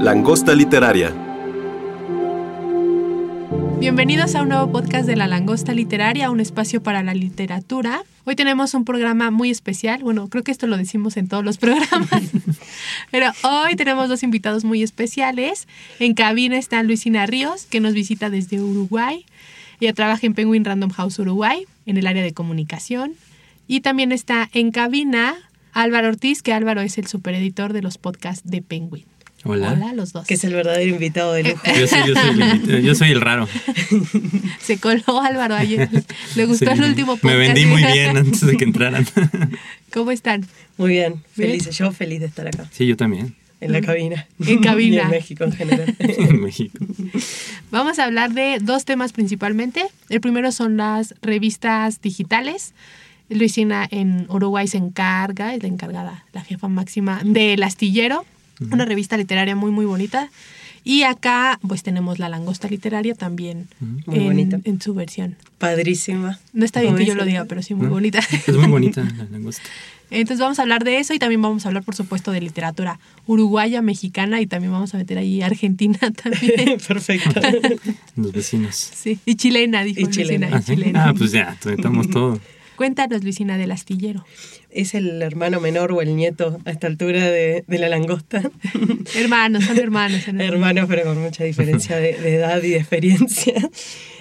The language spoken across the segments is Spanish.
Langosta Literaria. Bienvenidos a un nuevo podcast de La Langosta Literaria, un espacio para la literatura. Hoy tenemos un programa muy especial. Bueno, creo que esto lo decimos en todos los programas. Pero hoy tenemos dos invitados muy especiales. En cabina está Luisina Ríos, que nos visita desde Uruguay. Ella trabaja en Penguin Random House Uruguay, en el área de comunicación. Y también está en cabina Álvaro Ortiz, que Álvaro es el supereditor de los podcasts de Penguin. Hola. Hola, los dos. que es el verdadero invitado de lujo. Yo soy, yo soy el, invitado, yo soy el raro. Se coló Álvaro ayer. Le gustó Sí, el último podcast. Me vendí muy bien antes de que entraran. ¿Cómo están? Muy bien, Bien. feliz. Yo feliz de estar acá, Sí, yo también. en la cabina. En cabina. Y en México en general. En México. Vamos a hablar de dos temas principalmente. El primero son las revistas digitales. Luisina en Uruguay se encarga, es la encargada, la jefa máxima del Astillero, una revista literaria muy, muy bonita. Y acá, pues tenemos La Langosta Literaria también Muy en, bonita. en su versión. Padrísima. No está bien Como que yo lo diga, pero sí muy ¿No? bonita. Es muy bonita la langosta. Entonces vamos a hablar de eso y también vamos a hablar, por supuesto, de literatura uruguaya, mexicana y también vamos a meter ahí Argentina también. Perfecto. Los vecinos. Sí, y chilena, dijo Y chilena. y Ah, ¿sí? chilena. Ah, pues ya, tratamos todo. Cuéntanos, Luisina, del astillero. es el hermano menor o el nieto a esta altura de, de la langosta. Hermanos, son hermanos. son Hermanos, pero con mucha diferencia de, de edad y de experiencia.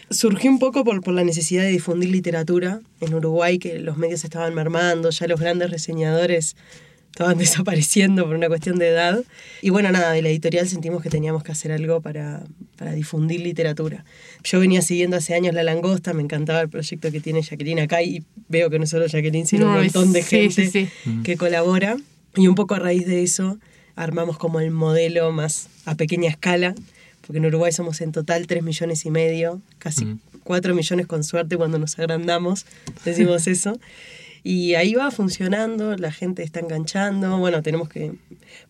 Surgió un poco por, por la necesidad de difundir literatura en Uruguay, que los medios estaban mermando, ya los grandes reseñadores estaban desapareciendo por una cuestión de edad. Y bueno, nada, de la editorial sentimos que teníamos que hacer algo para, para difundir literatura. Yo venía siguiendo hace años La Langosta, me encantaba el proyecto que tiene Jacqueline acá y veo que no solo Jacqueline, sino No, un montón de sí, gente sí, sí. que colabora. Y un poco a raíz de eso armamos como el modelo más a pequeña escala, porque en Uruguay somos en total 3 millones y medio, casi Mm. 4 millones con suerte cuando nos agrandamos, decimos eso. Y ahí va funcionando, la gente está enganchando. Bueno, tenemos que.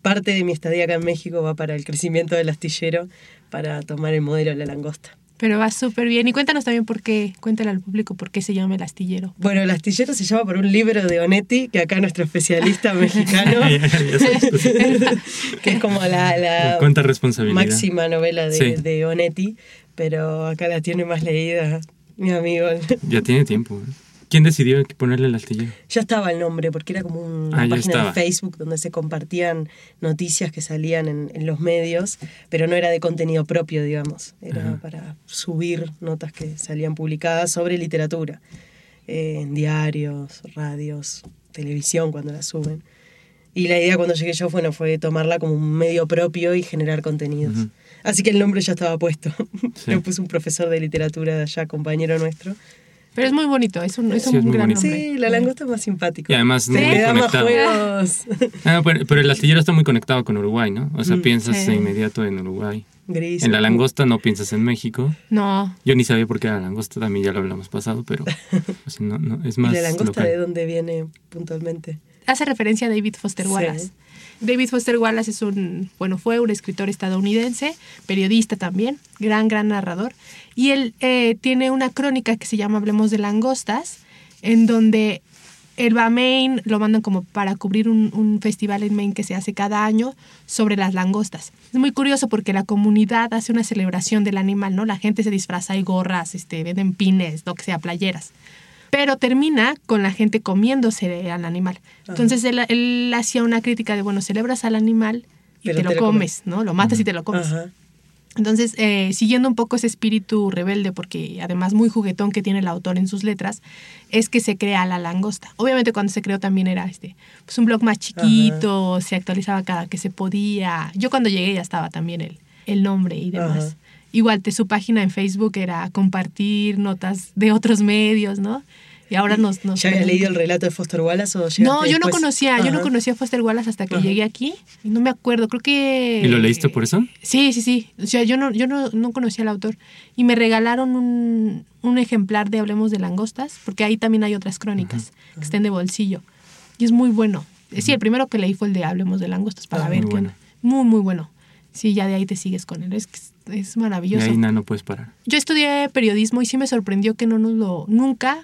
Parte de mi estadía acá en México va para el crecimiento del astillero, para tomar el modelo de la langosta. Pero va súper bien. Y cuéntanos también por qué, cuéntale al público por qué se llama el astillero. Bueno, el astillero se llama por un libro de Onetti, que acá nuestro especialista mexicano, que es como la, la ¿Cuánta responsabilidad? máxima novela de, Sí. de Onetti, pero acá la tiene más leída mi amigo. Ya tiene tiempo. ¿eh? ¿Quién decidió ponerle el astillero? Ya estaba el nombre, porque era como una Ah, página de Facebook donde se compartían noticias que salían en, en los medios, pero no era de contenido propio, digamos. Era Ajá. para subir notas que salían publicadas sobre literatura, eh, en diarios, radios, televisión cuando las suben. Y la idea cuando llegué yo bueno, fue tomarla como un medio propio y generar contenidos. Así que el nombre ya estaba puesto. Sí. Lo puso un profesor de literatura de allá, compañero nuestro. Pero es muy bonito, es un, es Sí, un es muy gran bonito. nombre. Sí, la langosta es más simpático. Y además Sí. muy conectado. juegos. Ah, pero, pero el astillero está muy conectado con Uruguay, ¿no? O sea, Mm, piensas sí. de inmediato en Uruguay. Gris. En la langosta no piensas en México. No, Yo ni sabía por qué era la langosta, también ya lo hablamos pasado, pero o sea, no, no, es ¿Y más la langosta local. de dónde viene puntualmente? hace referencia a David Foster Sí. Wallace. David Foster Wallace es un, bueno, fue un escritor estadounidense, periodista también, gran, gran narrador. Y él eh, tiene una crónica que se llama Hablemos de langostas, en donde él va a Maine, lo mandan como para cubrir un, un festival en Maine que se hace cada año sobre las langostas. Es muy curioso porque la comunidad hace una celebración del animal, ¿no? La gente se disfraza, hay gorras, este, venden pines, lo que sea, playeras pero termina con la gente comiéndose al animal. Entonces él, él hacía una crítica de, bueno, celebras al animal y Pero te lo te lo comes, ¿no? Lo matas y te lo comes. Ajá. Entonces, eh, siguiendo un poco ese espíritu rebelde, porque además muy juguetón que tiene el autor en sus letras, es que se crea la langosta. Obviamente cuando se creó también era este, pues un blog más chiquito, se actualizaba cada que se podía. Yo cuando llegué ya estaba también el, el nombre y demás. Ajá. Igual, de su página en Facebook era compartir notas de otros medios, ¿no? Y ahora nos... nos ¿Ya habías leído el relato de Foster Wallace o No, yo no conocía, yo no Ajá. conocía a Foster Wallace hasta que Ajá. llegué aquí. Y no me acuerdo, creo que... ¿Y lo leíste por eso? Sí, sí, sí. O sea, yo no, yo no, no conocía al autor. Y me regalaron un, un ejemplar de Hablemos de Langostas, porque ahí también hay otras crónicas que estén de bolsillo. Y es muy bueno. Sí, el primero que leí fue el de Hablemos de Langostas para Ah, ver muy qué bueno. Muy, muy bueno. Sí, ya de ahí te sigues con él. Es, que es- es Y maravilloso. ahí nada, no puedes parar. Yo estudié periodismo y sí me sorprendió que no nos lo, nunca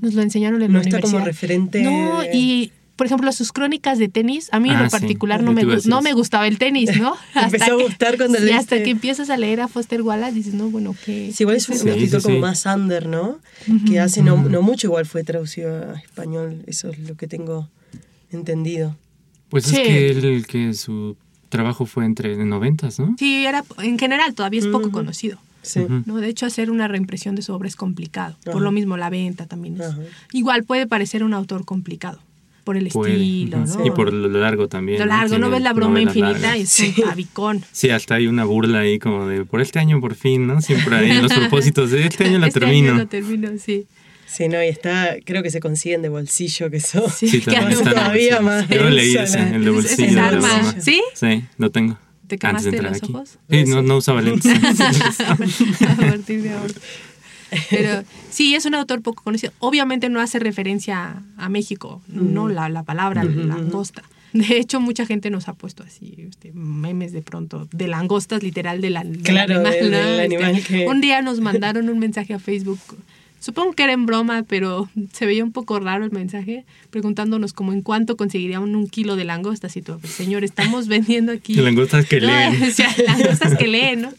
Nos lo enseñaron en No la está como referente No, y por ejemplo, sus crónicas de tenis, a mí en Ah, sí. particular no me, no me gustaba el tenis, ¿no? Empezó a gustar cuando sí, leíste. hasta que empiezas a leer a Foster Wallace dices, no, bueno, ¿qué? Sí, igual es un Sí, escritor como más under, ¿no? Que hace no, no mucho igual fue traducido a español, eso es lo que tengo entendido. Pues Sí. es que él, que su trabajo fue entre noventas, ¿no? Sí, era, en general todavía es poco conocido. Sí. ¿no? De hecho, hacer una reimpresión de su obra es complicado. Ajá. Por lo mismo, la venta también es. Ajá. Igual puede parecer un autor complicado. Por el Puede. estilo. ¿no? Y por lo largo también. Lo largo, ¿no Tiene ves la broma infinita? Y es pavicón. Sí, hasta hay una burla ahí como de por este año por fin, ¿no? Siempre hay los propósitos de este año la Este termino. año lo termino, sí. Sí, no, y está, creo que se consiguen de bolsillo, que eso. Sí, Sí, que también todavía más Yo leí ese, el de bolsillo. es de arma. ¿Sí? Sí, lo tengo. ¿Te quemaste los aquí. ojos? Sí, no, no usaba lentes. a partir de ahora. Pero sí, es un autor poco conocido. Obviamente no hace referencia a México, no la, la palabra langosta. De hecho, mucha gente nos ha puesto así este, memes de pronto de langostas, literal, de la, del Claro, animal. del- ¿no? del Este, animal que- Un día nos mandaron un mensaje a Facebook. Supongo que era en broma, pero se veía un poco raro el mensaje, preguntándonos como en cuánto conseguirían un kilo de langostas. Y todo, pues, señor, estamos vendiendo aquí. Langostas que leen. o sea, langostas que leen, ¿no?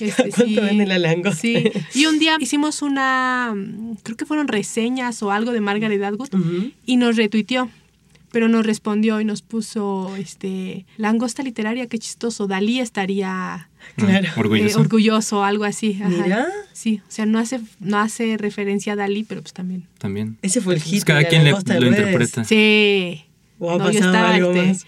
Este, ¿Cuánto vende la langosta? Sí. Y un día hicimos una, creo que fueron reseñas o algo de Margaret Atwood y nos retuiteó. Pero nos respondió y nos puso, este, langosta literaria, qué chistoso. Dalí estaría Claro. eh, Orgulloso. orgulloso, algo así. ajá. Mira. Sí, o sea, no hace, no hace referencia a Dalí, pero pues también. También. Ese fue el Pues hit. cada de la quien le- de lo interpreta. Sí. O ha No, yo pasado estaba, algo este, más.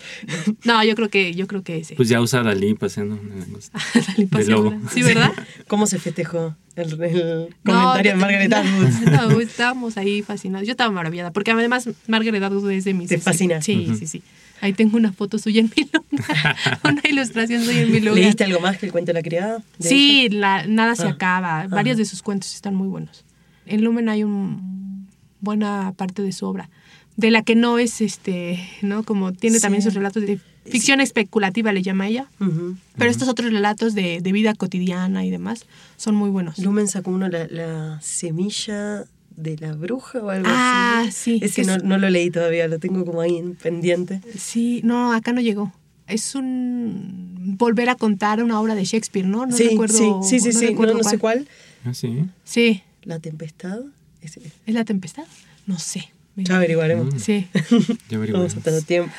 No, yo creo que, yo creo que ese. Pues ya usa Dalí paseando una langosta. Dalí de paseando. lobo. Sí, ¿verdad? ¿Cómo se festejó el, el No, comentario de Margaret no, Atwood? No, estábamos ahí fascinados. Yo estaba maravillada, porque además Margaret Atwood es de mis... Te fascina. Sí, sí, sí. Ahí tengo una foto suya en mi lugar. una ilustración suya en mi lugar. ¿Leíste algo más que el cuento de la criada? de Sí, la- nada se Ah. acaba. Varios de sus cuentos están muy buenos. En Lumen hay un buena parte de su obra, de la que no es, este, ¿no? Como tiene Sí. también sus relatos de ficción especulativa, le llama ella. ella? Ujú. Pero estos otros relatos de, de vida cotidiana y demás son muy buenos. Lumen sacó uno, la, la semilla de la bruja o algo Ah, así. sí, Ese que no, es- no lo leí todavía, lo tengo como ahí en pendiente. Sí, no, acá no llegó. Es un volver a contar una obra de Shakespeare, ¿no? No sí, recuerdo. sí, sí, sí, sí, recuerdo no, no sé cuál. Ah, sí. Sí, La tempestad. Ese- ¿es la tempestad? No sé. Ya averiguaremos. Sí. Ya Vamos averiguaremos. a tener tiempo.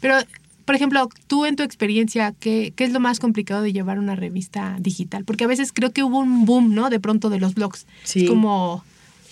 Pero, por ejemplo, tú en tu experiencia, ¿qué, ¿qué es lo más complicado de llevar una revista digital? Porque a veces creo que hubo un boom, ¿no? De pronto de los blogs. Sí. Es como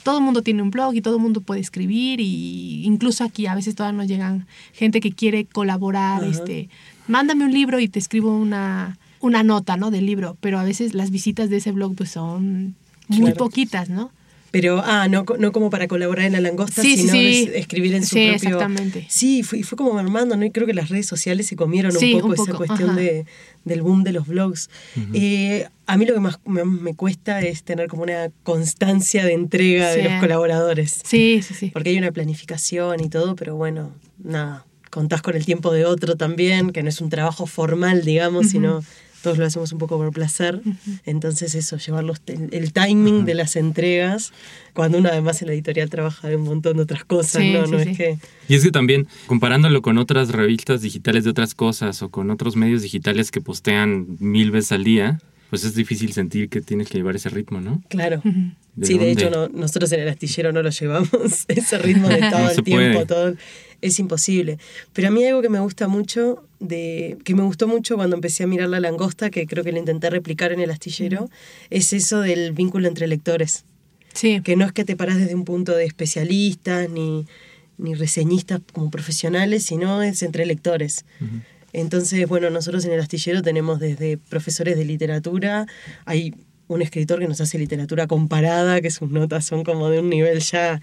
todo el mundo tiene un blog y todo el mundo puede escribir y incluso aquí a veces todavía nos llegan gente que quiere colaborar, Ajá. este, mándame un libro y te escribo una, una nota, ¿no? Del libro, pero a veces las visitas de ese blog pues son muy Claro. poquitas, ¿no? Pero, ah, no, co- no como para colaborar en la langosta, Sí, sino sí. escribir en su Sí, propio... exactamente. Sí, fue, y fue como mermando, ¿no? Y creo que las redes sociales se comieron Sí, un poco, un esa cuestión de, del boom de los blogs. Eh, a mí lo que más me, me cuesta es tener como una constancia de entrega de los colaboradores. Sí, sí, sí. Porque hay una planificación y todo, pero bueno, nada, contás con el tiempo de otro también, que no es un trabajo formal, digamos, sino todos lo hacemos un poco por placer. Entonces eso, llevar los- el, el timing de las entregas, cuando uno además en la editorial trabaja de un montón de otras cosas, Sí, ¿no? sí, no sí. es que... Y es que también, comparándolo con otras revistas digitales de otras cosas o con otros medios digitales que postean mil veces al día, pues es difícil sentir que tienes que llevar ese ritmo, ¿no? Claro. ¿De sí, de hecho no- nosotros en el astillero no lo llevamos, ese ritmo de todo No el tiempo, puede. todo es imposible. Pero a mí algo que me gusta mucho, de, que me gustó mucho cuando empecé a mirar la langosta, que creo que lo intenté replicar en el astillero, es eso del vínculo entre lectores. Sí. Que no es que te parás desde un punto de especialistas ni, ni reseñistas como profesionales, sino es entre lectores. Entonces, bueno, nosotros en el astillero tenemos desde profesores de literatura, hay un escritor que nos hace literatura comparada, que sus notas son como de un nivel ya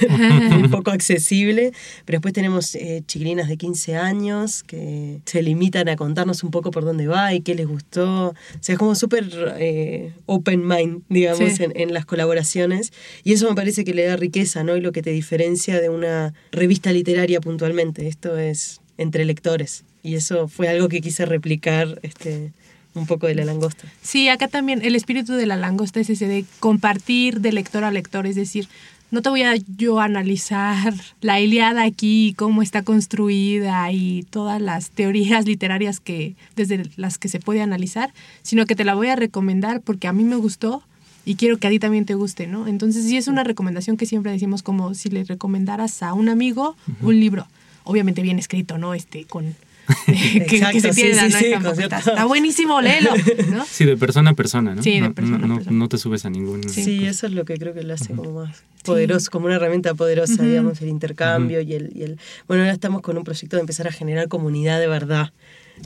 un poco accesible. Pero después tenemos eh, chiquilinas de 15 años que se limitan a contarnos un poco por dónde va y qué les gustó. O sea, es como súper eh, open mind, digamos, Sí. en, en las colaboraciones. Y eso me parece que le da riqueza, ¿no? Y lo que te diferencia de una revista literaria puntualmente. Esto es entre lectores. Y eso fue algo que quise replicar este, un poco de la langosta. Sí, acá también el espíritu de la langosta es ese de compartir de lector a lector, es decir, no te voy a yo analizar la Iliada aquí, cómo está construida y todas las teorías literarias que desde las que se puede analizar, sino que te la voy a recomendar porque a mí me gustó y quiero que a ti también te guste, ¿no? Entonces sí es una recomendación que siempre decimos como si le recomendaras a un amigo un libro, obviamente bien escrito, ¿no? Este con que, que se sí, entienda, sí, ¿no? sí, con está, buenísimo, léelo, ¿no? Sí, de persona a persona, ¿no? Sí, de No- persona a no, no- persona. no te subes a ningún... Sí, eso es lo que creo que lo hace como más poderoso, como una herramienta poderosa, digamos, el intercambio y, el, y el... Bueno, ahora estamos con un proyecto de empezar a generar comunidad de verdad,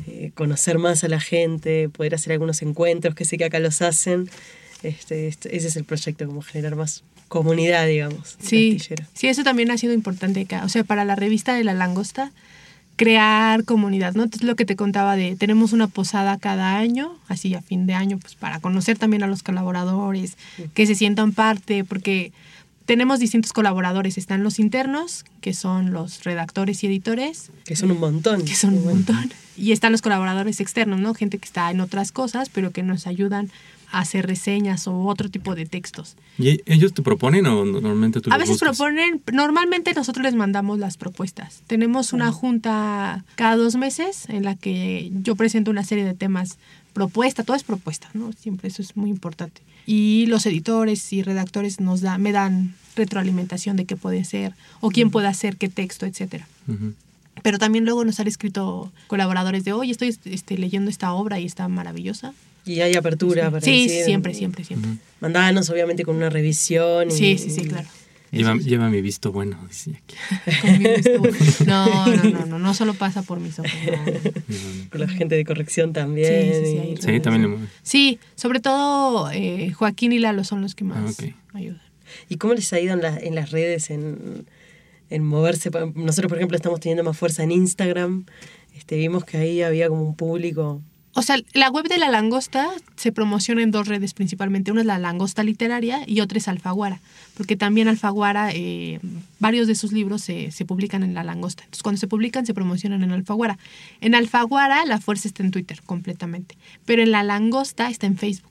eh, conocer más a la gente, poder hacer algunos encuentros que sé que acá los hacen. Este, este- ese es el proyecto, como generar más comunidad, digamos. Sí, sí, eso también ha sido importante acá. O sea, para la revista de la langosta, crear comunidad, ¿no? Entonces, lo que te contaba de, tenemos una posada cada año, así a fin de año, pues para conocer también a los colaboradores, que se sientan parte, porque tenemos distintos colaboradores. Están los internos, que son los redactores y editores, Que son un montón. que son un montón. Y están los colaboradores externos, ¿no? Gente que está en otras cosas, pero que nos ayudan hacer reseñas o otro tipo de textos. ¿Y e- ellos te proponen o normalmente tú A veces buscas? proponen, normalmente nosotros les mandamos las propuestas. Tenemos una junta cada dos meses en la que yo presento una serie de temas propuesta, todo es propuesta, ¿no? Siempre eso es muy importante. Y los editores y redactores nos da, me dan retroalimentación de qué puede ser o quién puede hacer qué texto, etcétera. Pero también luego nos han escrito colaboradores de, oye, estoy este, leyendo esta obra y está maravillosa. Y hay apertura para Sí, decir, siempre, siempre, siempre. Mandanos, obviamente, con una revisión. y- Sí, sí, sí, claro. Lleva, lleva mi visto bueno, dice aquí. No, no, no, no, no solo pasa por mis ojos. no. Con la gente de corrección también. Sí, sí, sí, Sí, también le mueve. Sí, sobre todo eh, Joaquín y Lalo son los que más Ah, ayudan. ¿Y cómo les ha ido en, la- en las redes, en, en moverse? Nosotros, por ejemplo, estamos teniendo más fuerza en Instagram. Este, vimos que ahí había como un público. O sea, la web de La Langosta se promociona en dos redes principalmente. Una es La Langosta Literaria y otra es Alfaguara. Porque también Alfaguara, eh, varios de sus libros se, se publican en La Langosta. Entonces, cuando se publican, se promocionan en Alfaguara. En Alfaguara, la fuerza está en Twitter completamente. Pero en La Langosta está en Facebook.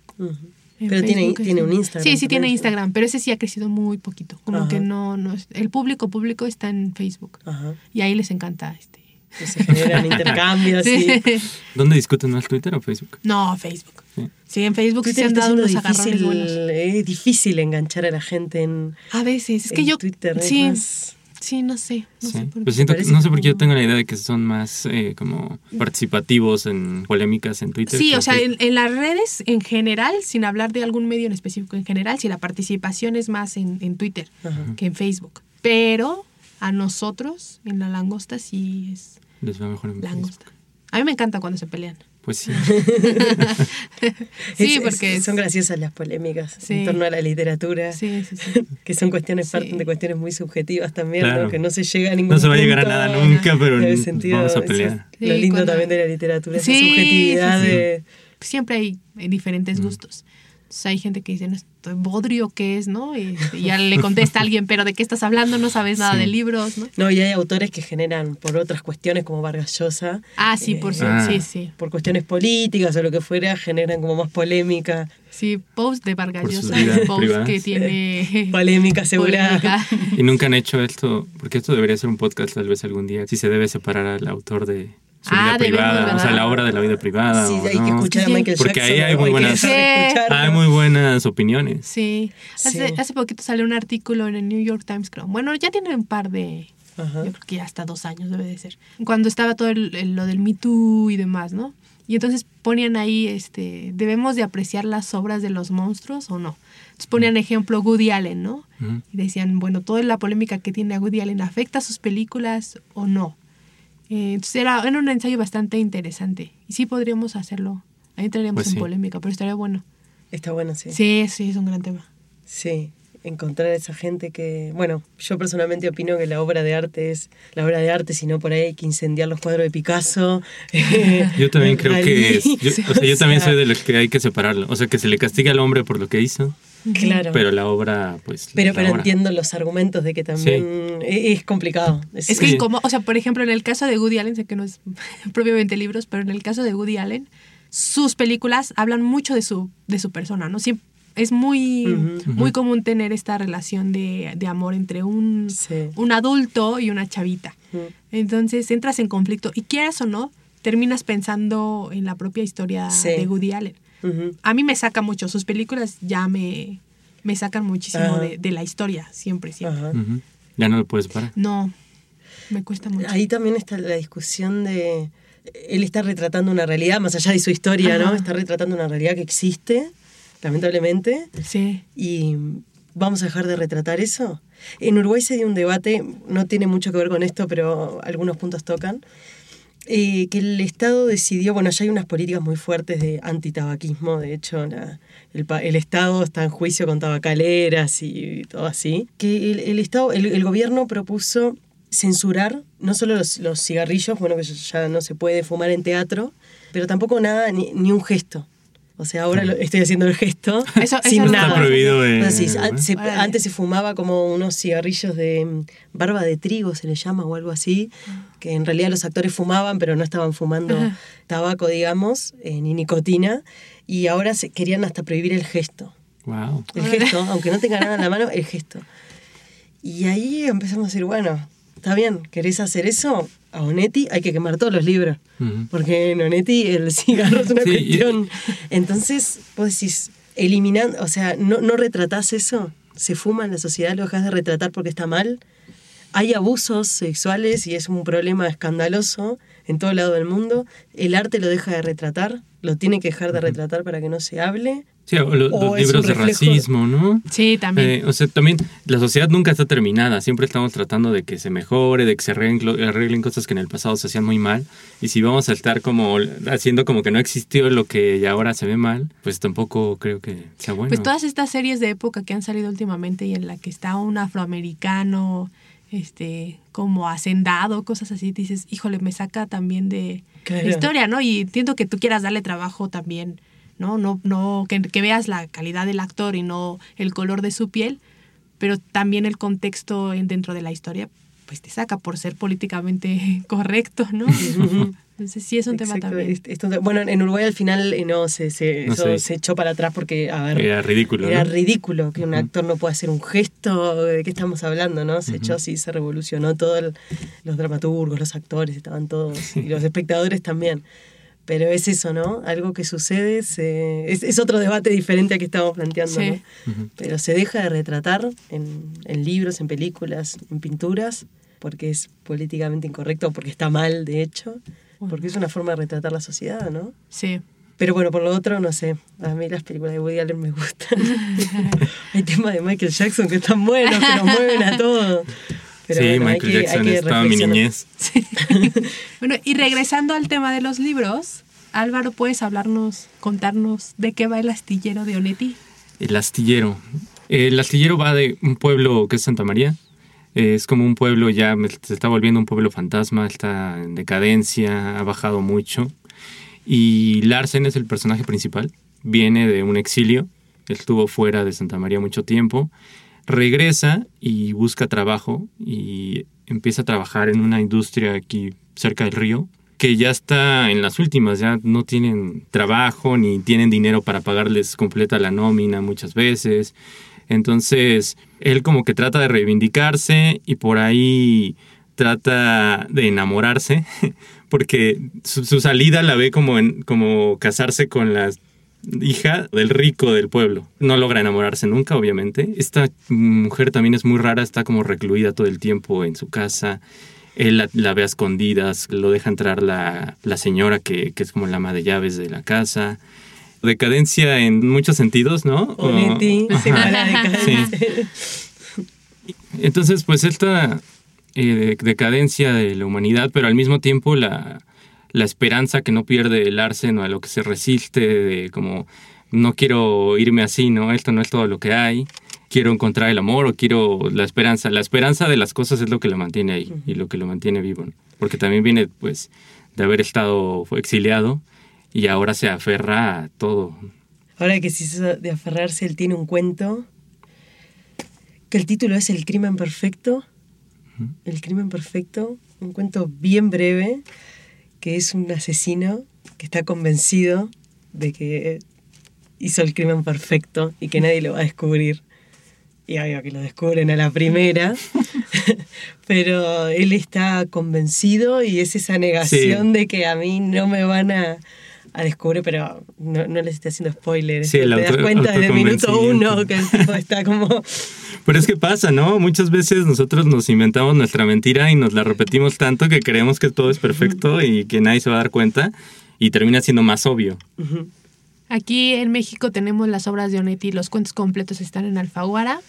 En Pero tiene, Facebook tiene un Instagram. Sí, sí tiene. Instagram, pero ese sí ha crecido muy poquito. Como Ajá. que no, no es- el público público está en Facebook Ajá. y ahí les encanta este. Que se generan intercambios. Sí. y- ¿Dónde discuten más, Twitter o Facebook? No, Facebook. Sí. Sí, en Facebook sí se Twitter han dado unos agarrones difícil, buenos. es difícil enganchar a la gente en, A veces, es que yo Twitter. es sí, más- sí, no sé, no Sí. sé por Pues qué. siento que- Parece no sé por qué yo tengo la idea de que son más eh, como participativos en polémicas en Twitter. Sí, o sea, en, las redes en general, sin hablar de algún medio en específico en general, si la participación es más en, en Twitter Ajá. que en Facebook. Pero a nosotros, en la langosta, sí es Les va mejor en langosta. Facebook. A mí me encanta cuando se pelean. Pues sí. Sí, Es- porque es- son graciosas las polémicas Sí. en torno a la literatura. Sí, sí, sí. Que son cuestiones, Sí. parten de cuestiones muy subjetivas también, Claro. ¿no? que no se llega a ningún No se va a llegar a nada nunca, pero En sentido, vamos a pelear. lo lindo cuando- también de la literatura, esa subjetividad sí, sí. de... Siempre hay diferentes gustos. Entonces, hay gente que dice, no, estoy bodrio, ¿qué es? ¿no? Y, y ya le contesta a alguien, pero ¿de qué estás hablando? No sabes nada Sí. de libros, ¿no? No, y hay autores que generan por otras cuestiones como Vargas Llosa, Ah, sí, por sí, Ah. sí, sí. por cuestiones políticas o lo que fuera, generan como más polémica, Sí, post de Vargas Llosa, post privadas. que tiene... polémica asegurada. polémica. Y nunca han hecho esto, porque esto debería ser un podcast tal vez algún día, si se debe separar al autor de su Ah, vida privada, o sea, la obra de la vida privada. Sí, o hay que no. escuchar Sí, a Michael porque Jackson. ahí hay muy que buenas-. Hay muy buenas opiniones. Sí. Hace, Sí. hace poquito salió un artículo en el New York Times, creo. Bueno, ya tiene un par de... Ajá. Yo creo que ya hasta dos años debe de ser. Cuando estaba todo el- el- lo del Me Too y demás, ¿no? Y entonces ponían ahí, este, ¿debemos de apreciar las obras de los monstruos o no? Entonces ponían ejemplo Woody Allen, ¿no? Ujú. Y decían, bueno, toda la polémica que tiene a Woody Allen, ¿afecta a sus películas o no? Eh, entonces era, era un ensayo bastante interesante. Y sí podríamos hacerlo. Ahí entraríamos Pues en sí. polémica, pero estaría bueno. Está bueno, sí. Sí, sí, es un gran tema. Sí, encontrar a esa gente que, bueno, yo personalmente opino que la obra de arte es la obra de arte, si no por ahí hay que incendiar los cuadros de Picasso. Yo también creo que es, yo, o sea, yo también soy de los que hay que separarlo. O sea, que se le castiga al hombre por lo que hizo, Claro. pero la obra, pues. Pero, pero obra. entiendo los argumentos de que también e- es, complicado. Es que Sí. como, o sea, por ejemplo, en el caso de Woody Allen, sé que no es propiamente libros, pero en el caso de Woody Allen, sus películas hablan mucho de su, de su persona, ¿no? Es muy, muy común tener esta relación de, de amor entre un, Sí. un adulto y una chavita. Entonces entras en conflicto y quieras o no, terminas pensando en la propia historia Sí. de Woody Allen. Ujú. A mí me saca mucho, sus películas ya me, me sacan muchísimo Ajá. de, de la historia, siempre, siempre. Ajá. Ujú. Ya no lo puedes parar. No, me cuesta mucho. Ahí también está la discusión de. Él está retratando una realidad, más allá de su historia, ¿no? Está retratando una realidad que existe, lamentablemente. Sí. y vamos a dejar de retratar eso. En Uruguay se dio un debate, no tiene mucho que ver con esto, pero algunos puntos tocan, eh, que el Estado decidió, bueno, ya hay unas políticas muy fuertes de antitabaquismo, de hecho la- el, Estado está en juicio con tabacaleras y todo así, que el, Estado, el, el gobierno propuso censurar no solo los, los cigarrillos, bueno, que ya no se puede fumar en teatro, pero tampoco nada, ni, ni un gesto. O sea, ahora lo- estoy haciendo el gesto Eso- sin eso no nada. Está prohibido en- O sea, sí, a- se- Órale. antes se fumaba como unos cigarrillos de mm, barba de trigo, se le llama, o algo así, que en realidad los actores fumaban, pero no estaban fumando Ajá. tabaco, digamos, eh, ni nicotina, y ahora se querían hasta prohibir el gesto. Wow. El gesto, aunque no tenga nada en la mano, el gesto. Y ahí empezamos a decir, bueno, está bien, ¿querés hacer eso? A Onetti hay que quemar todos los libros. Porque en Onetti el cigarro es una Sí, y- cuestión. Entonces, vos decís, eliminando, o sea, no, no retratás eso, se fuma en la sociedad, lo dejas de retratar porque está mal. Hay abusos sexuales y es un problema escandaloso en todo lado del mundo. El arte lo deja de retratar, lo tiene que dejar de retratar para que no se hable. Sí, o lo- O los libros de racismo, ¿no? Sí, también. Eh, o sea, también la sociedad nunca está terminada. Siempre estamos tratando de que se mejore, de que se arreglen, arreglen cosas que en el pasado se hacían muy mal. Y si vamos a estar como haciendo como que no existió lo que ahora se ve mal, pues tampoco creo que sea bueno. Pues todas estas series de época que han salido últimamente y en la que está un afroamericano, este, como hacendado, cosas así, dices, híjole, me saca también de la historia, ¿no? Y entiendo que tú quieras darle trabajo también, ¿no? No, no, que, que veas la calidad del actor y no el color de su piel, pero también el contexto en, dentro de la historia, pues te saca por ser políticamente correcto, ¿no? Entonces sí es un tema también. esto- bueno, en Uruguay al final eh, no se, se, No eso se echó para atrás porque, a ver, Era ridículo, Era ¿no? ridículo que un actor no pueda hacer un gesto. ¿De qué estamos hablando? no Se echó así, se revolucionó todo. el- los dramaturgos, los actores, estaban todos. Y los espectadores también. Pero es eso, ¿no? Algo que sucede, se- es, es otro debate diferente al que estamos planteando, Sí. ¿no? Pero se deja de retratar en, en libros, en películas, en pinturas, porque es políticamente incorrecto, porque está mal, de hecho, porque es una forma de retratar la sociedad, ¿no? Sí. Pero bueno, por lo otro, no sé. A mí las películas de Woody Allen me gustan. hay temas de Michael Jackson que están buenos, que nos mueven a todos. Pero sí, bueno, Michael que- Jackson mi niñez. Bueno, y regresando al tema de los libros, Álvaro, ¿puedes hablarnos, contarnos de qué va el astillero de Onetti? El astillero. El astillero va de un pueblo que es Santa María. Es como un pueblo ya, se está volviendo un pueblo fantasma, está en decadencia, ha bajado mucho. Y Larsen es el personaje principal. Viene de un exilio, estuvo fuera de Santa María mucho tiempo. Regresa y busca trabajo y empieza a trabajar en una industria aquí cerca del río que ya está en las últimas, ya no tienen trabajo ni tienen dinero para pagarles completa la nómina muchas veces. Entonces, él como que trata de reivindicarse y por ahí trata de enamorarse, porque su, su salida la ve como, en, como casarse con la hija del rico del pueblo. No logra enamorarse nunca, obviamente. Esta mujer también es muy rara, está como recluida todo el tiempo en su casa. Él la, la ve a escondidas, lo deja entrar la, la señora que, que es como la ama de llaves de la casa. Decadencia en muchos sentidos, ¿no? O- decadencia. Entonces, pues esta eh, decadencia de la humanidad, pero al mismo tiempo la, la esperanza que no pierde el Larsen o a lo que se resiste, de como no quiero irme así, ¿no? Esto no es todo lo que hay. Quiero encontrar el amor o quiero la esperanza. La esperanza de las cosas es lo que lo mantiene ahí y lo que lo mantiene vivo. ¿no? Porque también viene, pues, de haber estado exiliado y ahora se aferra a todo. Ahora que se hizo de aferrarse, él tiene un cuento que el título es El crimen perfecto. El crimen perfecto, un cuento bien breve, que es un asesino que está convencido de que hizo el crimen perfecto y que nadie lo va a descubrir. Y obvio que lo descubren a la primera, pero él está convencido y es esa negación de que a mí no me van a, a descubrir, pero no, no les estoy haciendo spoilers. Sí, te el das auto- cuenta desde el minuto uno que el tipo está como... Pero es que pasa, ¿no? Muchas veces nosotros nos inventamos nuestra mentira y nos la repetimos tanto que creemos que todo es perfecto y que nadie se va a dar cuenta y termina siendo más obvio. Aquí en México tenemos las obras de Onetti, los cuentos completos están en Alfaguara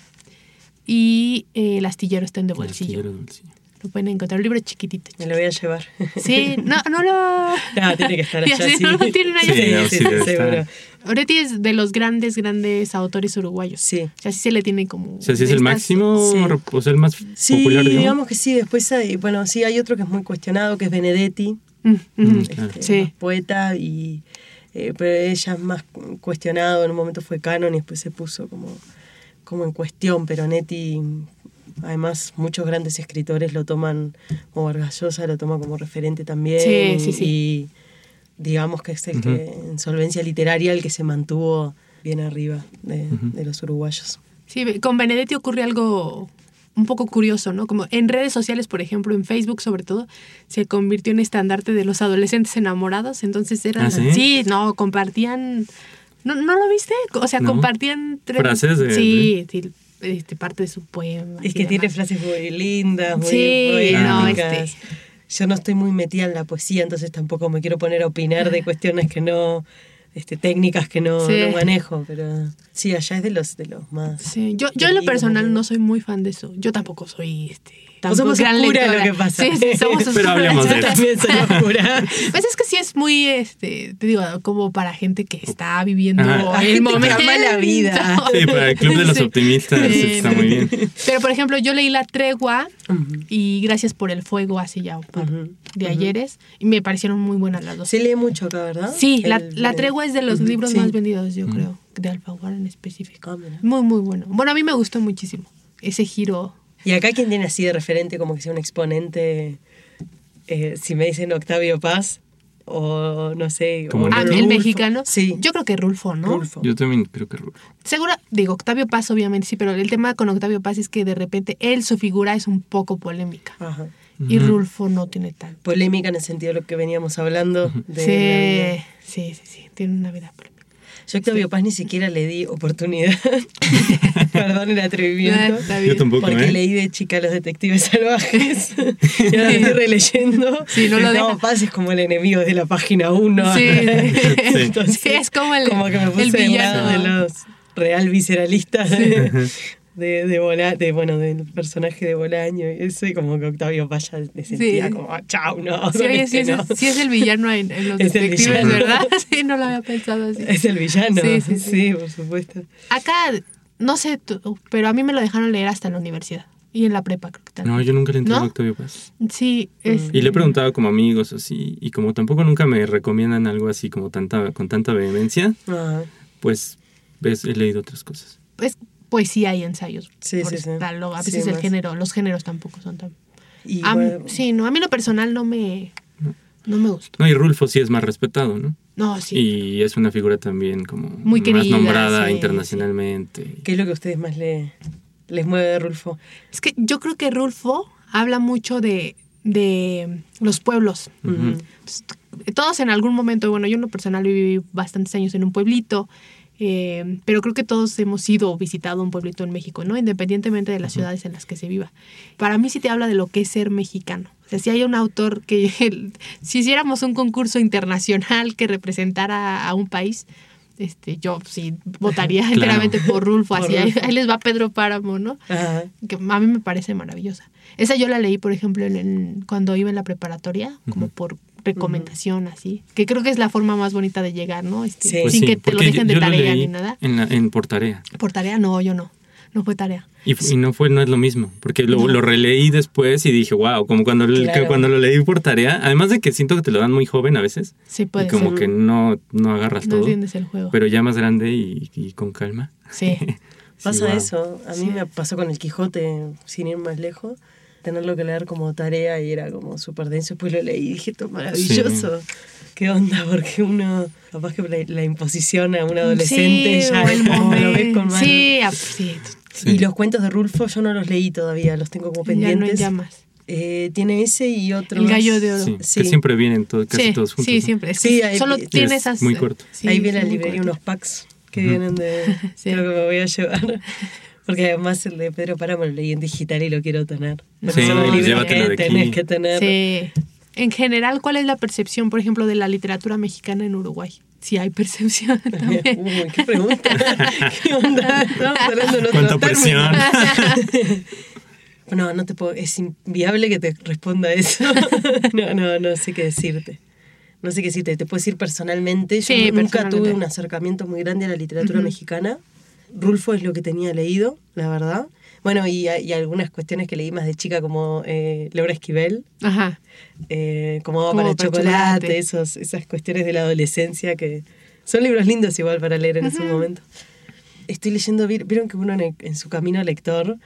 y eh, el astillero está en de bolsillo. Astillero de bolsillo. Lo pueden encontrar, un libro chiquitito. Me lo voy a llevar. Sí, no, no lo... No, tiene que estar allá, así sí. no lo tienen allá. Sí, sí, sí, seguro. Onetti es de los grandes, grandes autores uruguayos. Sí. O sea, sí se le tiene como... O sea, si es el máximo, Sí. o sea, el más Sí, popular, digamos. digamos que sí. Después hay, bueno, sí, hay otro que es muy cuestionado, que es Benedetti, Mm, mm, claro. este, Sí. poeta, y, eh, pero ella es más cuestionado. En un momento fue canon y después se puso como, como en cuestión. Pero Netti, además, muchos grandes escritores lo toman, como Vargas Llosa lo toma como referente también. Sí, sí, sí. Y digamos que es el que, en solvencia literaria, el que se mantuvo bien arriba de, de los uruguayos. Sí, con Benedetti ocurre algo un poco curioso, ¿no? Como en redes sociales, por ejemplo, en Facebook sobre todo, se convirtió en estandarte de los adolescentes enamorados. Entonces eran... ¿Ah, sí? no, compartían... ¿No, ¿No lo viste? O sea, No. compartían... tre- Frases de- Sí, sí, este, parte de su poema. Es que tiene frases muy lindas, muy Sí, no, este- Yo no estoy muy metida en la poesía, entonces tampoco me quiero poner a opinar de cuestiones que no, este, técnicas que no, Sí. no manejo, pero sí, allá es de los de los más. Sí, yo, yo en lo personal no soy muy fan de eso. Yo tampoco soy este. Tampoco somos gran oscura lectora. lo que pasa. Sí, sí, somos Pero hablemos de eso. también soy oscura. Pues es que sí es muy, este, te digo, como para gente que está viviendo Ajá. el Gente que momento. ama la vida. Sí, para el Club de los Sí. Optimistas Sí, está muy bien. Pero, por ejemplo, yo leí La Tregua y Gracias por el Fuego hace ya un par Ujú, de ayeres y me parecieron muy buenas las dos. Se lee mucho acá, ¿verdad? Sí, la, El- La Tregua es de los libros sí. más vendidos, yo creo, de Alfaguara en específico. Ah. Muy, muy bueno. Bueno, a mí me gustó muchísimo ese giro. Y acá, ¿quién tiene así de referente como que sea un exponente? Eh, si me dicen Octavio Paz, o no sé. Como o el Ah, el mexicano. Sí. Yo creo que Rulfo, ¿no? Rulfo. Yo también creo que Rulfo. Seguro, digo, Octavio Paz obviamente sí, pero el tema con Octavio Paz es que de repente él, su figura es un poco polémica. Ajá. Y Rulfo no tiene tal. Polémica en el sentido de lo que veníamos hablando. De. Sí, sí, sí, sí, tiene una vida polémica. Yo a Octavio Paz ni siquiera le di oportunidad. Perdón el atrevimiento. está Yo tampoco, Porque ¿eh? leí de chica Los Detectives Salvajes. y ahora estoy releyendo. Sí, no lo. Paz es como el enemigo de la página 1. Sí. Entonces, Sí, es como el- Como que me puse el villano. lado de los real visceralistas de, de, de, Bola- de, bueno, del personaje de Bolaño. Y eso, y como que Octavio Paz ya le sentía Sí. como, "Ah, chau, no. Sí, oye, este sí, no". es, sí es el villano en, en los Es el detectives, villano. ¿verdad? Sí, no lo había pensado así. Es el villano. Sí, sí, sí. por supuesto. Acá, no sé, tú, pero a mí me lo dejaron leer hasta en la universidad. Y en la prepa, creo que también. No, yo nunca le entré ¿No? a Octavio Paz. Sí, es... Y le he preguntado como amigos así, y como tampoco nunca me recomiendan algo así como tanta, con tanta vehemencia, Ajá. pues ves, he leído otras cosas. es poesía y ensayos. Sí, por sí, sí. tal, lo- A Sí, veces el más. género, los géneros tampoco son tan... Y A bueno, Sí, no, a mí lo personal no me... No me gustó. No, y Rulfo sí es más respetado, ¿no? No, sí. Y es una figura también como Muy más nombrada sí, internacionalmente. ¿qué es lo que a ustedes más le, les mueve de Rulfo? Es que yo creo que Rulfo habla mucho de, de los pueblos. Entonces, Todos en algún momento, bueno, yo en lo personal viví bastantes años en un pueblito, eh, pero creo que todos hemos ido o visitado un pueblito en México, ¿no? Independientemente de las ciudades en las que se viva. Para mí sí te habla de lo que es ser mexicano. O sea, si hay un autor que, si hiciéramos un concurso internacional que representara a un país, este, yo sí votaría Claro. enteramente por Rulfo, Por así, ahí, Rulfo. ahí les va Pedro Páramo, ¿no? Ajá. que a mí me parece maravillosa. Esa yo la leí, por ejemplo, en, en- cuando iba en la preparatoria, como por recomendación así. Que creo que es la forma más bonita de llegar, ¿no? Este, Sí. Pues sin sí, que te lo dejen de yo tarea leí ni nada. En, la, en por tarea. Por tarea, no, yo no. No fue tarea. Y, y no fue, no es lo mismo, porque lo, lo releí después y dije, wow, como cuando, lo- Claro. cuando lo leí por tarea, además de que siento que te lo dan muy joven a veces, Sí, puede y como ser. que no, no agarras no todo, entiendes el juego. pero ya más grande y, y con calma. Sí. Pasa wow. eso. A mí me pasó con el Quijote, sin ir más lejos, tenerlo que leer como tarea y era como súper denso. Después lo leí y dije, esto es maravilloso. ¿Qué onda? Porque uno, capaz que la, la imposición a un adolescente Sí, ya el como lo ves con más. Sí, ah, sí. Sí. Y los cuentos de Rulfo yo no los leí todavía, los tengo como Ya no pendientes. Eh, tiene ese y otro. El gallo de oro. Sí, Sí. que siempre vienen todo, casi sí, todos juntos. sí, ¿no? siempre. Es Sí, ahí- solo es tiene esas. muy corto. sí, Ahí viene la librería unos packs que vienen de. Sí. Creo que me voy a llevar. Porque además el de Pedro Páramo lo leí en digital y lo quiero tener. Porque Sí, llévatelo que de aquí. que tener. Sí. En general, ¿cuál es la percepción, por ejemplo, de la literatura mexicana en Uruguay? Si hay percepción también. Uy, qué pregunta. ¿Qué onda? Estamos hablando en otro ¿Cuánta término. presión? No, no te puedo, es inviable que te responda eso. No, no, no sé qué decirte. No sé qué decirte. Te puedo decir personalmente, yo Sí, nunca personalmente. tuve un acercamiento muy grande a la literatura mexicana. Rulfo es lo que tenía leído, la verdad. Bueno, y, y algunas cuestiones que leí más de chica, como eh, Laura Esquivel, Ajá. eh, como para, para chocolate, chocolate. Esos, esas cuestiones de la adolescencia que son libros lindos igual para leer en ese momento. Estoy leyendo, vi- vieron que uno en, el- en su camino lector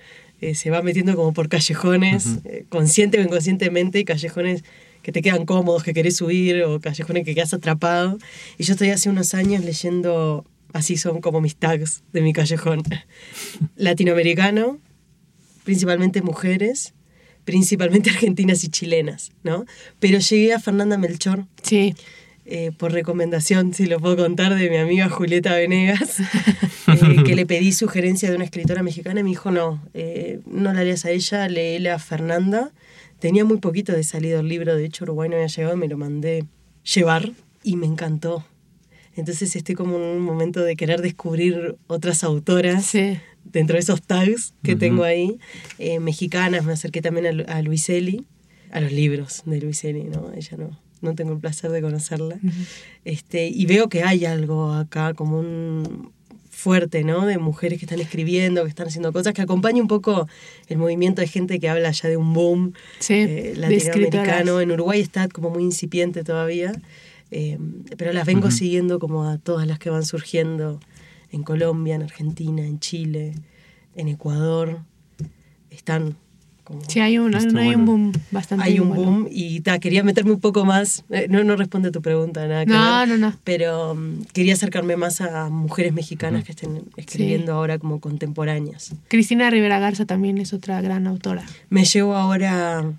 eh, se va metiendo como por callejones, eh, consciente o inconscientemente, y callejones que te quedan cómodos, que querés subir, o callejones que quedas atrapado. Y yo estoy hace unos años leyendo, así son como mis tags de mi callejón, latinoamericano, principalmente mujeres, principalmente argentinas y chilenas, ¿no? Pero llegué a Fernanda Melchor Sí. eh, por recomendación, si lo puedo contar, de mi amiga Julieta Venegas, eh, que le pedí sugerencia de una escritora mexicana y me dijo, no, eh, no la leas a ella, léela a Fernanda. Tenía muy poquito de salido el libro, de hecho Uruguay no había llegado, me lo mandé llevar y me encantó. Entonces estoy como en un momento de querer descubrir otras autoras Sí. dentro de esos tags que tengo ahí, eh, mexicanas, me acerqué también a, a Luiseli, a los libros de Luiseli, ¿no? Ella no, no tengo el placer de conocerla. este, y veo que hay algo acá como un fuerte, ¿no? De mujeres que están escribiendo, que están haciendo cosas, que acompaña un poco el movimiento de gente que habla ya de un boom Sí, eh, latinoamericano. En Uruguay está como muy incipiente todavía, eh, pero las vengo siguiendo como a todas las que van surgiendo en Colombia, en Argentina, en Chile, en Ecuador. Están como... Sí, hay un, hay bueno. un boom bastante Hay un bueno. boom y ta, quería meterme un poco más. eh, no, no responde a tu pregunta, nada que No, ver, no, no. Pero mm, quería acercarme más a mujeres mexicanas que estén escribiendo ahora como contemporáneas. Cristina Rivera Garza también es otra gran autora. Me llevo ahora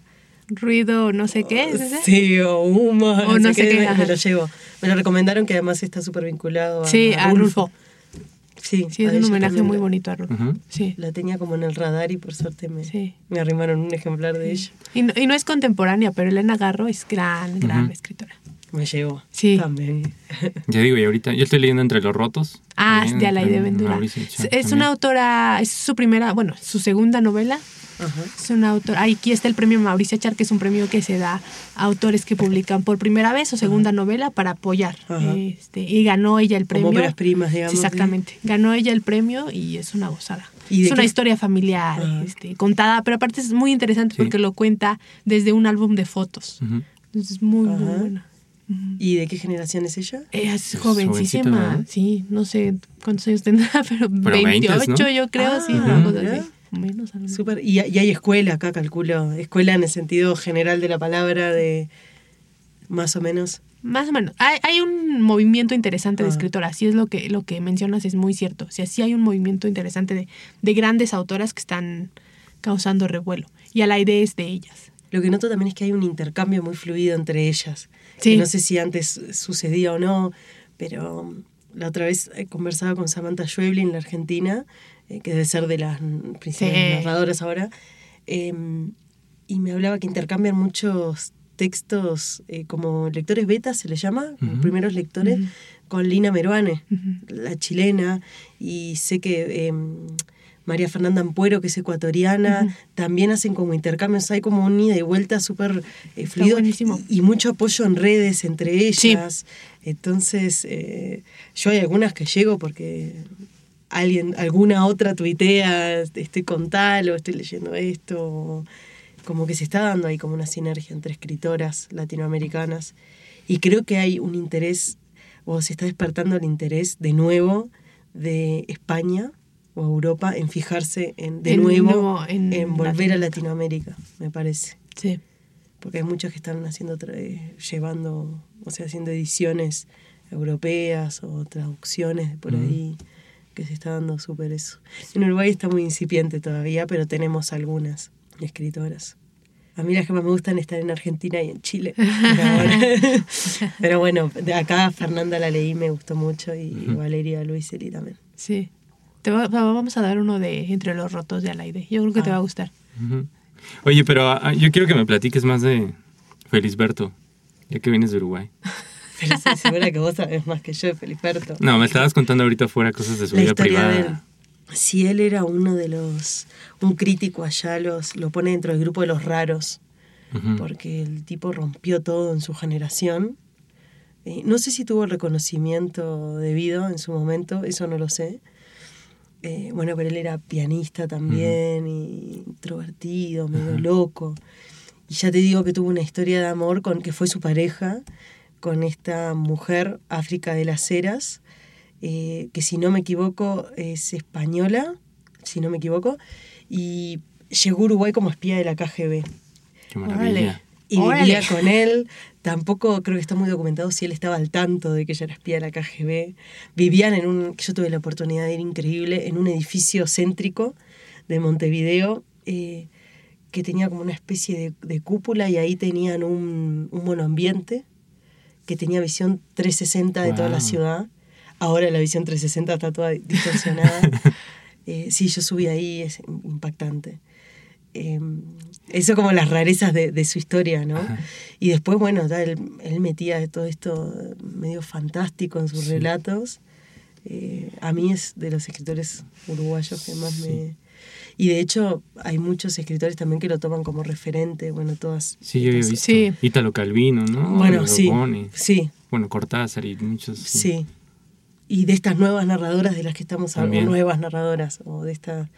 Ruido, no sé qué. ¿es ese? Sí, o humo, O no sé qué, me, ajá. me lo llevo. Me lo recomendaron que además está súper vinculado a, Sí, a Rulfo. Sí, Sí, a es un homenaje también muy la- bonito a Rulfo. Sí. La tenía como en el radar y por suerte me, Sí. me arrimaron un ejemplar de ella. Y no, y no es contemporánea, pero Elena Garro es gran, gran escritora. Me llevo. Sí. También. Ya digo, y ahorita yo estoy leyendo Entre los Rotos. Ah, también, de Alaide de Ventura. Mauricio Es, Char es también. una autora, es su primera, bueno, su segunda novela. Ajá. Es una autora. ah, Aquí está el premio Mauricio Char, que es un premio que se da a autores que publican por primera vez o segunda novela para apoyar. Este, y ganó ella el premio. primas, digamos, Sí, Exactamente. Ganó ella el premio y es una gozada. ¿Y de Es una historia familiar, este, contada, pero aparte es muy interesante Sí. porque lo cuenta desde un álbum de fotos. Entonces es muy, muy buena. ¿Y de qué generación es ella? Ella es jovencísima, sí, no sé cuántos años tendrá, pero, 20, 28 ¿no? yo creo, Ah, sí, una cosa así. Menos. Súper. Y, y hay escuela acá, calculo. Escuela en el sentido general de la palabra, de más o menos. Más o menos. Hay, hay un movimiento interesante de Ah. escritoras, sí es lo que, lo que mencionas, es muy cierto. O sea, sí hay un movimiento interesante de, de grandes autoras que están causando revuelo. Y a la idea es de ellas. Lo que noto también es que hay un intercambio muy fluido entre ellas. Sí. Que no sé si antes sucedía o no, pero um, la otra vez eh, conversaba con Samantha Schweblin, la argentina, eh, que debe ser de las principales Sí. narradoras ahora, eh, y me hablaba que intercambian muchos textos eh, como lectores beta, se le llama, primeros lectores, con Lina Meruane, la chilena, y sé que... eh, María Fernanda Ampuero, que es ecuatoriana, también hacen como intercambios, hay como un ida y vuelta súper eh, fluido y mucho apoyo en redes entre ellas. Entonces, eh, yo hay algunas que llego porque alguien, alguna otra tuitea, estoy con tal o estoy leyendo esto. o Como que se está dando ahí como una sinergia entre escritoras latinoamericanas. Y creo que hay un interés, o se está despertando el interés de nuevo de España o Europa en fijarse en, de En nuevo nuevo en en volver a Latinoamérica. Me parece Sí. porque hay muchos que están haciendo eh, llevando o sea haciendo ediciones europeas o traducciones por ahí que se está dando súper eso en Uruguay está muy incipiente todavía pero tenemos algunas escritoras a mí las que más me gustan están en Argentina y en Chile pero bueno de acá Fernanda la leí me gustó mucho y Valeria Luiseli también Sí. Te va- va- vamos a dar uno de Entre los rotos de Alaide. Yo creo que te va a gustar. Ujú. Oye, pero ah, yo quiero que me platiques más de Felisberto, ya que vienes de Uruguay. pero estoy segura que vos sabés más que yo de Feliberto No, me estabas contando ahorita fuera cosas de su la vida privada. de él. Si él era uno de los, un crítico allá, los, lo pone dentro del grupo de los raros, porque el tipo rompió todo en su generación. Eh, no sé si tuvo el reconocimiento debido en su momento, eso no lo sé. Eh, bueno, pero él era pianista también, y introvertido, medio loco. Y ya te digo que tuvo una historia de amor con que fue su pareja, con esta mujer, África de las Heras, eh, que si no me equivoco es española, si no me equivoco, y llegó a Uruguay como espía de la KGB. Qué maravilla. Y Órale. vivía con él. Tampoco creo que está muy documentado si él estaba al tanto de que ella era espía de la KGB. Vivían en un, yo tuve la oportunidad de ir increíble, en un edificio céntrico de Montevideo, eh, que tenía como una especie de, de cúpula y ahí tenían un, un monoambiente que tenía visión 360 de toda la ciudad. Ahora la visión 360 está toda distorsionada. Eh, sí, yo subí ahí, es impactante. Eh, eso como las rarezas de, de su historia, ¿no? Y después, bueno, ta, él, él metía todo esto medio fantástico en sus relatos. Eh, a mí es de los escritores uruguayos que más me... Y de hecho hay muchos escritores también que lo toman como referente, bueno, todas... Sí, yo había estas- visto. Sí. Ítalo Calvino, ¿no? Bueno, sí, Bueno, Cortázar y muchos. sí. Y de estas nuevas narradoras de las que estamos hablando, También. nuevas narradoras, o de esta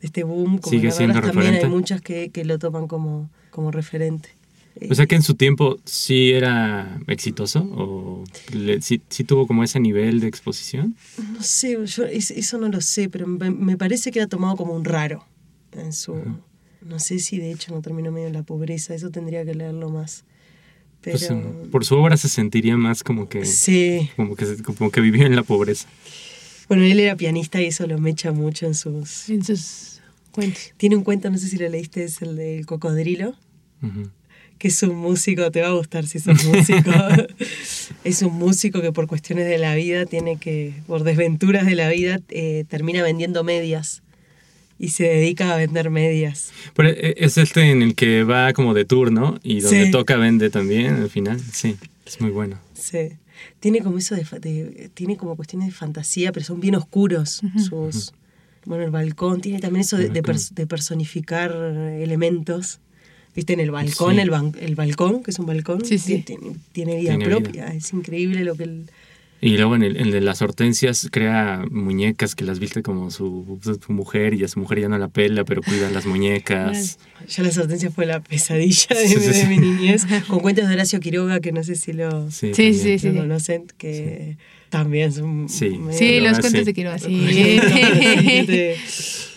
de este boom como Sigue siendo narradoras, también hay referente. muchas que, que lo toman como, como referente. O sea que en su tiempo sí era exitoso o le- sí, sí tuvo como ese nivel de exposición. No sé, yo es- eso no lo sé, pero me, me parece que era tomado como un raro en su... No sé si de hecho no terminó medio en la pobreza, eso tendría que leerlo más. Pero... Pues, eh, por su obra se sentiría más como que, sí, como que, como que vivió en la pobreza. bueno, él era pianista y eso lo mecha mucho en sus... En sus cuentos. Tiene un cuento, no sé si lo leíste, es el del cocodrilo, Ujú. Que es un músico, te va a gustar si sos músico. es un músico que por cuestiones de la vida tiene que, por desventuras de la vida, eh, termina vendiendo medias y se dedica a vender medias. Pero eh, es este en el que va como de tour, ¿no? Y donde Sí. toca vende también al final. Sí, es muy bueno. Sí. Tiene como eso de, tiene como cuestiones de fantasía, pero son bien oscuros sus bueno, el balcón tiene también eso de, El de balcón. pers- de personificar elementos. ¿Viste? En el balcón, Sí. el, ban- el balcón, que es un balcón, Sí, sí. Tiene, tiene vida Tiene vida. propia. Es increíble lo que él... Y luego en el, el de las hortensias crea muñecas que las viste como su, su mujer y a su mujer ya no la pela, pero cuida las muñecas. Ya la sortencia fue la pesadilla de, Sí, sí, de sí. mi niñez. Con cuentos de Horacio Quiroga, que no sé si lo, Sí, lo conocen, que también son... Sí. Sí, los cuentos de Quiroga, sí.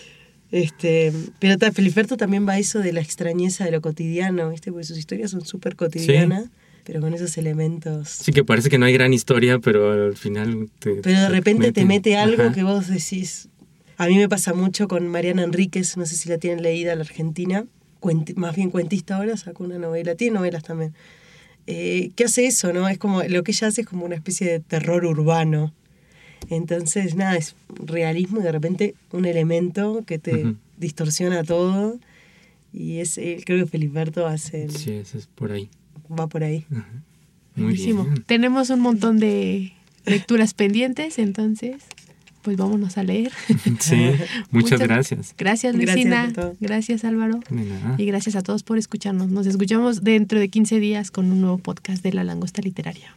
Este, pero Feliberto también va a eso de la extrañeza de lo cotidiano, ¿viste? Porque sus historias son súper cotidianas, pero con esos elementos. Sí, que parece que no hay gran historia, pero al final te. Pero de repente te mete algo Ajá. que vos decís. A mí me pasa mucho con Mariana Enríquez, no sé si la tienen leída la Argentina, cuenti- más bien cuentista ahora, sacó una novela, tiene novelas también. Eh, ¿Qué hace eso, no? Es como, lo que ella hace es como una especie de terror urbano. Entonces, nada, es realismo y de repente un elemento que te distorsiona todo. Y es, eh, creo que Feliberto hace, Sí, eso es por ahí. va por ahí. Muy Buenísimo. bien. Tenemos un montón de lecturas pendientes, entonces pues vámonos a leer. Sí, muchas, gracias. Gracias, Gracias por todo. Gracias, Álvaro. De nada. Y gracias a todos por escucharnos. Nos escuchamos dentro de 15 días con un nuevo podcast de La Langosta Literaria.